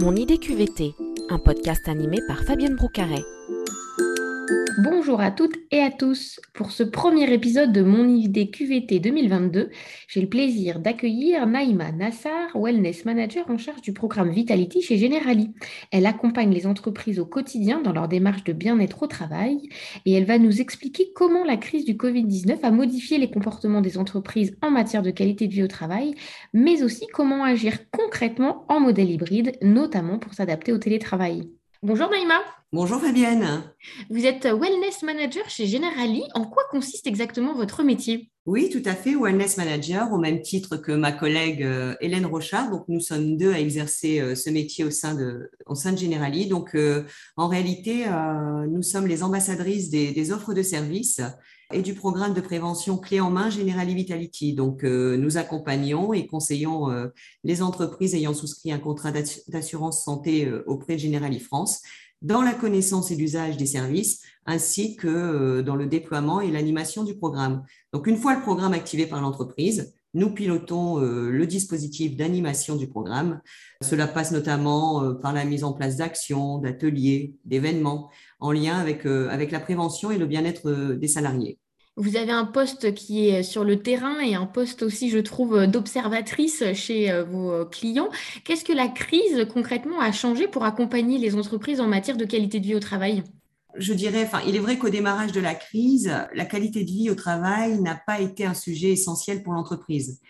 Mon idée QVT, un podcast animé par Fabienne Broucaret. Bonjour à toutes et à tous. Pour ce premier épisode de Mon idée QVT 2022, j'ai le plaisir d'accueillir Naïma Nassar, Wellness Manager en charge du programme Vitality chez Generali. Elle accompagne les entreprises au quotidien dans leur démarche de bien-être au travail et elle va nous expliquer comment la crise du Covid-19 a modifié les comportements des entreprises en matière de qualité de vie au travail, mais aussi comment agir concrètement en modèle hybride, notamment pour s'adapter au télétravail. Bonjour Naïma. Bonjour Fabienne. Vous êtes Wellness Manager chez Generali. En quoi consiste exactement votre métier? Oui, tout à fait, Wellness Manager, au même titre que ma collègue euh, Hélène Rochard. Donc, nous sommes deux à exercer euh, ce métier au sein de, au sein de Generali. Donc, euh, en réalité, nous sommes les ambassadrices des, offres de services et du programme de prévention clé en main Generali Vitality. Donc, nous accompagnons et conseillons les entreprises ayant souscrit un contrat d'assurance santé auprès de Generali France dans la connaissance et l'usage des services, ainsi que euh, dans le déploiement et l'animation du programme. Donc, une fois le programme activé par l'entreprise, nous pilotons euh, le dispositif d'animation du programme. Cela passe notamment euh, par la mise en place d'actions, d'ateliers, d'événements en lien avec, avec la prévention et le bien-être des salariés. Vous avez un poste qui est sur le terrain et un poste aussi, je trouve, d'observatrice chez euh, vos clients. Qu'est-ce que la crise concrètement a changé pour accompagner les entreprises en matière de qualité de vie au travail? Je dirais, enfin, il est vrai qu'au démarrage de la crise, la qualité de vie au travail n'a pas été un sujet essentiel pour l'entreprise.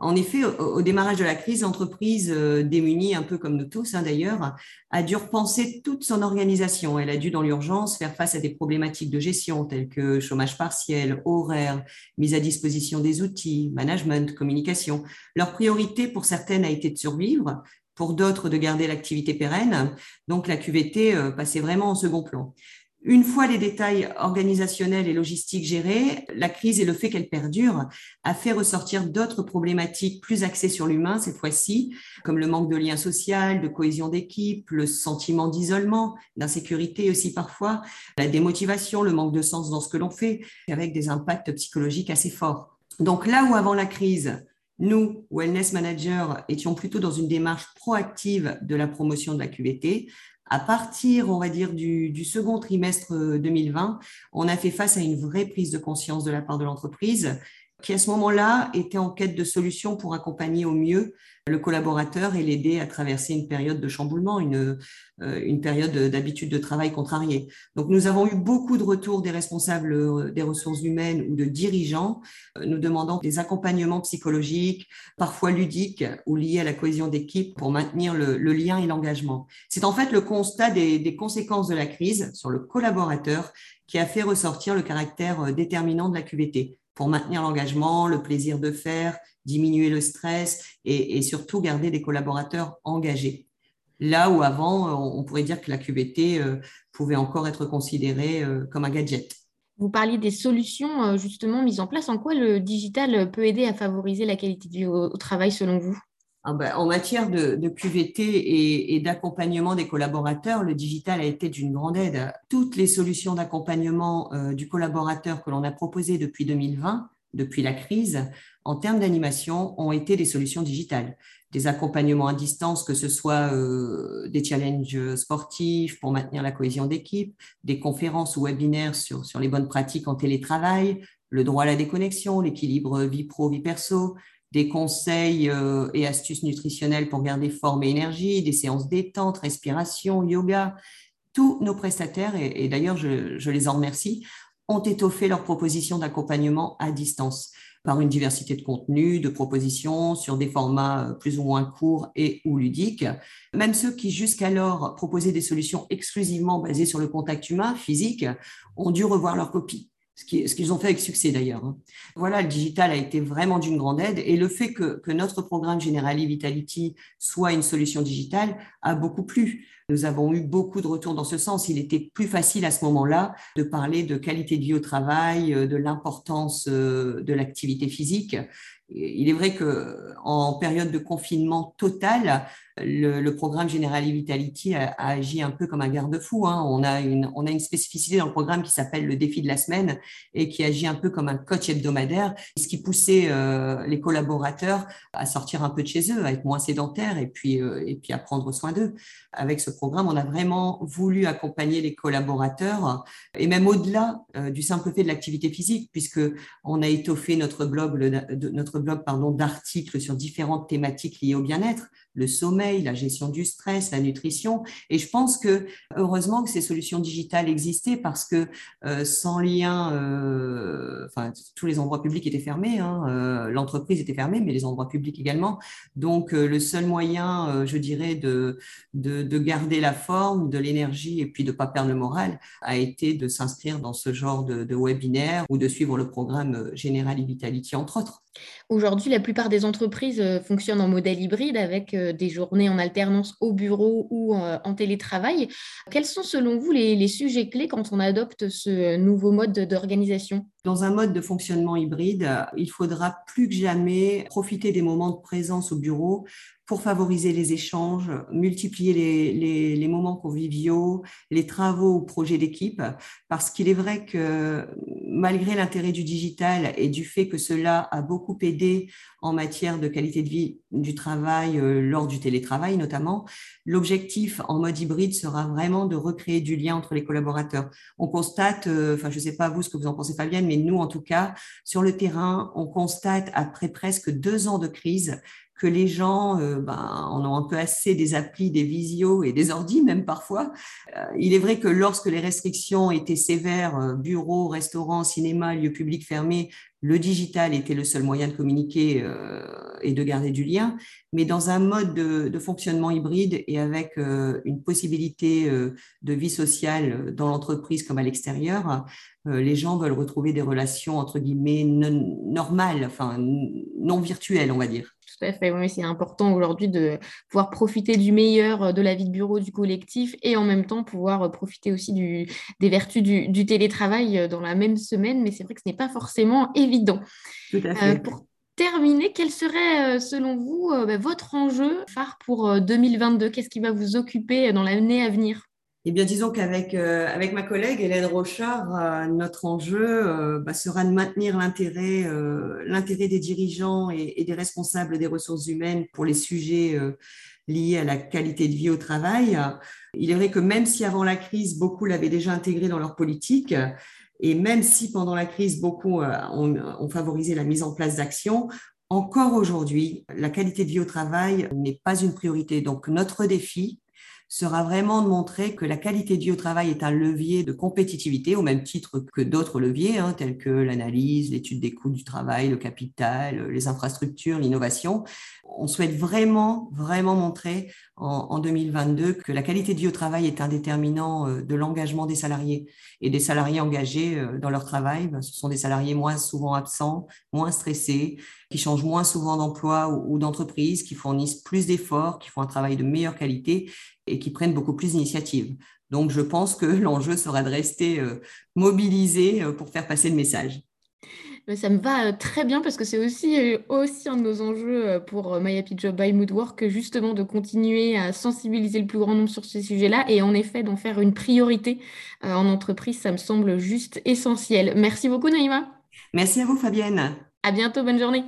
En effet, au, démarrage de la crise, l'entreprise euh, démunie, un peu comme nous tous hein, d'ailleurs, a dû repenser toute son organisation. Elle a dû, dans l'urgence, faire face à des problématiques de gestion telles que chômage partiel, horaire, mise à disposition des outils, management, communication. Leur priorité pour certaines a été de survivre, pour d'autres de garder l'activité pérenne. Donc la QVT euh, passait vraiment en second plan. Une fois les détails organisationnels et logistiques gérés, la crise et le fait qu'elle perdure a fait ressortir d'autres problématiques plus axées sur l'humain cette fois-ci, comme le manque de lien social, de cohésion d'équipe, le sentiment d'isolement, d'insécurité aussi parfois, la démotivation, le manque de sens dans ce que l'on fait, avec des impacts psychologiques assez forts. Donc là où avant la crise, nous, Wellness Managers, étions plutôt dans une démarche proactive de la promotion de la QVT, à partir, on va dire, du, second trimestre 2020, euh, on a fait face à une vraie prise de conscience de la part de l'entreprise qui à ce moment-là était en quête de solutions pour accompagner au mieux le collaborateur et l'aider à traverser une période de chamboulement, une, euh, une période d'habitude de travail contrariée. Donc nous avons eu beaucoup de retours des responsables euh, des ressources humaines ou de dirigeants euh, nous demandant des accompagnements psychologiques, parfois ludiques ou liés à la cohésion d'équipe pour maintenir le, lien et l'engagement. C'est en fait le constat des, des conséquences de la crise sur le collaborateur qui a fait ressortir le caractère déterminant de la QVT pour maintenir l'engagement, le plaisir de faire, diminuer le stress et, surtout garder des collaborateurs engagés. Là où avant, on pourrait dire que la QVT euh, pouvait encore être considérée euh, comme un gadget. Vous parliez des solutions euh, justement mises en place. En quoi le digital peut aider à favoriser la qualité vie au travail selon vous? En matière de, QVT et, d'accompagnement des collaborateurs, le digital a été d'une grande aide. Toutes les solutions d'accompagnement euh, du collaborateur que l'on a proposées depuis 2020, depuis la crise, en termes d'animation, ont été des solutions digitales. Des accompagnements à distance, que ce soit euh, des challenges sportifs pour maintenir la cohésion d'équipe, des conférences ou webinaires sur, sur les bonnes pratiques en télétravail, le droit à la déconnexion, l'équilibre vie pro-vie perso, des conseils euh, et astuces nutritionnelles pour garder forme et énergie, des séances détente, respiration, yoga. Tous nos prestataires, et, d'ailleurs je, les en remercie, ont étoffé leurs propositions d'accompagnement à distance par une diversité de contenus, de propositions sur des formats euh, plus ou moins courts et ou ludiques. Même ceux qui jusqu'alors proposaient des solutions exclusivement basées sur le contact humain, physique, ont dû revoir leur copie ce qu'ils ont fait avec succès d'ailleurs. Hein. Voilà, le digital a été vraiment d'une grande aide et le fait que, notre programme Generali Vitality soit une solution digitale a beaucoup plu. Nous avons eu beaucoup de retours dans ce sens. Il était plus facile à ce moment-là de parler de qualité de vie au travail, euh, de l'importance euh, de l'activité physique il est vrai que en période de confinement total, le, programme General Vitality a, agi un peu comme un garde-fou. Hein. On, a une, on a une spécificité dans le programme qui s'appelle le défi de la semaine et qui agit un peu comme un coach hebdomadaire, ce qui poussait euh, les collaborateurs à sortir un peu de chez eux, à être moins sédentaires et puis, et puis à prendre soin d'eux. Avec programme, on a vraiment voulu accompagner les collaborateurs et même au-delà euh, du simple fait de l'activité physique, puisque on a étoffé notre blog, notre blog pardon, d'articles sur différentes thématiques liées au bien-être, le sommeil, la gestion du stress, la nutrition. Et je pense que heureusement que ces solutions digitales existaient parce que euh, sans lien, euh, tous les endroits publics étaient fermés, hein, l'entreprise était fermée, mais les endroits publics également. Donc le seul moyen, je dirais, de, de, garder la forme, de l'énergie et puis de ne pas perdre le moral a été de s'inscrire dans ce genre de, webinaire ou de suivre le programme General Vitality, entre autres. Aujourd'hui, la plupart des entreprises euh, fonctionnent en modèle hybride avec euh, des journées en alternance au bureau ou euh, en télétravail. Quels sont selon vous les, sujets clés quand on adopte ce nouveau mode d'organisation? Dans un mode de fonctionnement hybride, il faudra plus que jamais profiter des moments de présence au bureau pour favoriser les échanges, multiplier les, les, moments conviviaux, les travaux ou projets d'équipe, parce qu'il est vrai que malgré l'intérêt du digital et du fait que cela a beaucoup aidé en matière de qualité de vie du travail euh, lors du télétravail notamment, l'objectif en mode hybride sera vraiment de recréer du lien entre les collaborateurs. On constate, euh, enfin je ne sais pas vous ce que vous en pensez Fabienne, mais nous en tout cas, sur le terrain, on constate après presque deux ans de crise que les gens euh, ben, en ont un peu assez des applis, des visios et des ordis même parfois. Euh, il est vrai que lorsque les restrictions étaient sévères, euh, bureaux, restaurants, cinéma, lieux publics fermés, le digital était le seul moyen de communiquer et de garder du lien. Mais dans un mode de, fonctionnement hybride et avec une possibilité de vie sociale dans l'entreprise comme à l'extérieur, les gens veulent retrouver des relations entre guillemets normales, enfin non virtuelles, on va dire. Tout à fait, oui, c'est important aujourd'hui de pouvoir profiter du meilleur euh, de la vie de bureau du collectif et en même temps pouvoir euh, profiter aussi des vertus du, télétravail euh, dans la même semaine, mais c'est vrai que ce n'est pas forcément. Tout à fait. pour terminer, quel serait selon vous bah, votre enjeu phare pour 2022 Qu'est-ce qui va vous occuper dans l'année à venir? Eh bien, disons qu'avec euh, avec ma collègue Hélène Rochard, euh, notre enjeu euh, bah, sera de maintenir l'intérêt l'intérêt des dirigeants et, des responsables des ressources humaines pour les sujets liés à la qualité de vie au travail. Il est vrai que même si avant la crise, beaucoup l'avaient déjà intégré dans leur politique, et même si pendant la crise, beaucoup ont, ont favorisé la mise en place d'actions, encore aujourd'hui, la qualité de vie au travail n'est pas une priorité. Donc, notre défi, sera vraiment de montrer que la qualité de vie au travail est un levier de compétitivité au même titre que d'autres leviers, hein, tels que l'analyse, l'étude des coûts du travail, le capital, les infrastructures, l'innovation. On souhaite vraiment, vraiment montrer en, 2022 que la qualité de vie au travail est un déterminant euh, de l'engagement des salariés et des salariés engagés euh, dans leur travail. Ben, ce sont des salariés moins souvent absents, moins stressés, qui changent moins souvent d'emploi ou, ou d'entreprise, qui fournissent plus d'efforts, qui font un travail de meilleure qualité et qui prennent beaucoup plus d'initiatives. Donc, je pense que l'enjeu sera de rester euh, mobilisé euh, pour faire passer le message. Ça me va euh, très bien parce que c'est aussi, aussi un de nos enjeux pour My Happy Job by Moodwork, justement de continuer à sensibiliser le plus grand nombre sur ces sujets-là et en effet d'en faire une priorité en entreprise, ça me semble juste essentiel. Merci beaucoup Naïma. Merci à vous Fabienne. À bientôt, bonne journée.